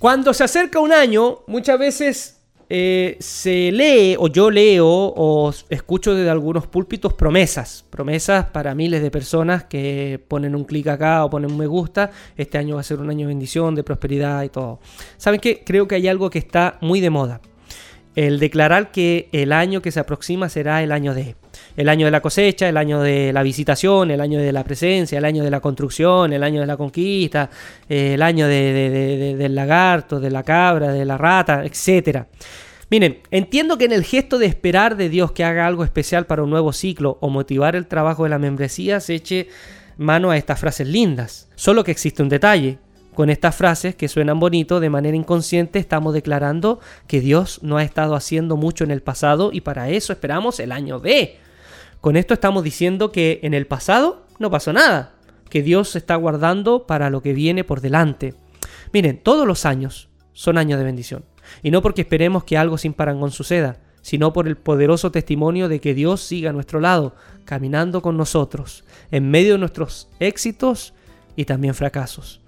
Cuando se acerca un año, muchas veces eh, se lee, o yo leo, o escucho desde algunos púlpitos promesas. Promesas para miles de personas que ponen un clic acá o ponen un me gusta. Este año va a ser un año de bendición, de prosperidad y todo. ¿Saben qué? Creo que hay algo que está muy de moda. El declarar que el año que se aproxima será el año de el año de la cosecha, el año de la visitación, el año de la presencia, el año de la construcción, el año de la conquista, eh, el año del lagarto, de la cabra, de la rata, etc. Miren, entiendo que en el gesto de esperar de Dios que haga algo especial para un nuevo ciclo o motivar el trabajo de la membresía se eche mano a estas frases lindas. Solo que existe un detalle. Con estas frases que suenan bonito, de manera inconsciente estamos declarando que Dios no ha estado haciendo mucho en el pasado y para eso esperamos el año de. Con esto estamos diciendo que en el pasado no pasó nada, que Dios se está guardando para lo que viene por delante. Miren, todos los años son años de bendición. Y no porque esperemos que algo sin parangón suceda, sino por el poderoso testimonio de que Dios siga a nuestro lado, caminando con nosotros, en medio de nuestros éxitos y también fracasos.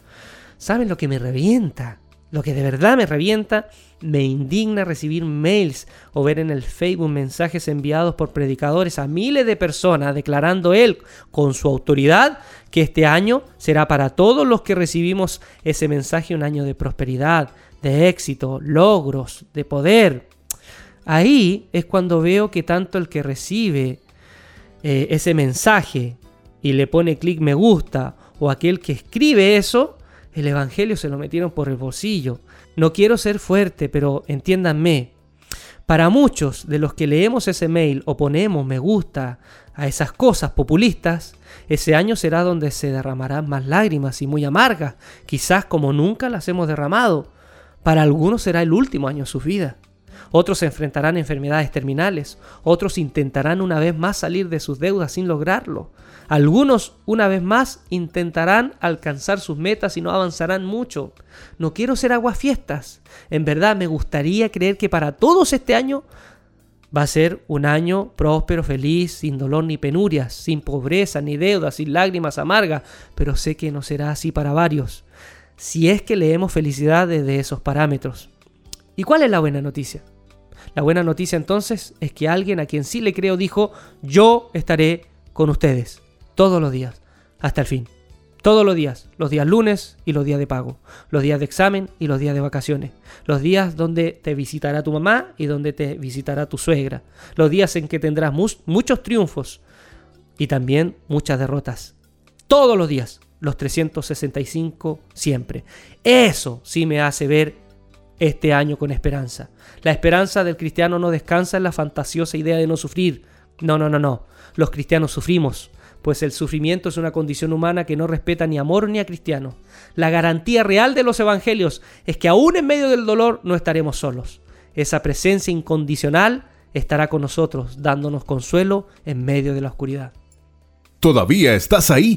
¿Saben lo que me revienta? Lo que de verdad me revienta, me indigna recibir mails o ver en el Facebook mensajes enviados por predicadores a miles de personas declarando él con su autoridad que este año será para todos los que recibimos ese mensaje un año de prosperidad, de éxito, logros, de poder. Ahí es cuando veo que tanto el que recibe eh, ese mensaje y le pone clic me gusta o aquel que escribe eso, el Evangelio se lo metieron por el bolsillo. No quiero ser fuerte, pero entiéndanme. Para muchos de los que leemos ese mail o ponemos me gusta a esas cosas populistas, ese año será donde se derramarán más lágrimas y muy amargas, quizás como nunca las hemos derramado. Para algunos será el último año de su vida. Otros enfrentarán a enfermedades terminales, otros intentarán una vez más salir de sus deudas sin lograrlo. Algunos, una vez más, intentarán alcanzar sus metas y no avanzarán mucho. No quiero ser aguafiestas. En verdad, me gustaría creer que para todos este año va a ser un año próspero, feliz, sin dolor ni penurias, sin pobreza ni deudas, sin lágrimas amargas, pero sé que no será así para varios, si es que leemos felicidad desde esos parámetros. ¿Y cuál es la buena noticia? La buena noticia entonces es que alguien a quien sí le creo dijo, yo estaré con ustedes todos los días, hasta el fin. Todos los días, los días lunes y los días de pago, los días de examen y los días de vacaciones, los días donde te visitará tu mamá y donde te visitará tu suegra, los días en que tendrás muchos triunfos y también muchas derrotas. Todos los días, los 365 siempre. Eso sí me hace ver este año con esperanza. La esperanza del cristiano no descansa en la fantasiosa idea de no sufrir. No, no, no, no. Los cristianos sufrimos pues el sufrimiento es una condición humana que no respeta ni amor ni a cristiano. La garantía real de los evangelios es que aún en medio del dolor no estaremos solos. Esa presencia incondicional estará con nosotros, dándonos consuelo en medio de la oscuridad. ¿Todavía estás ahí?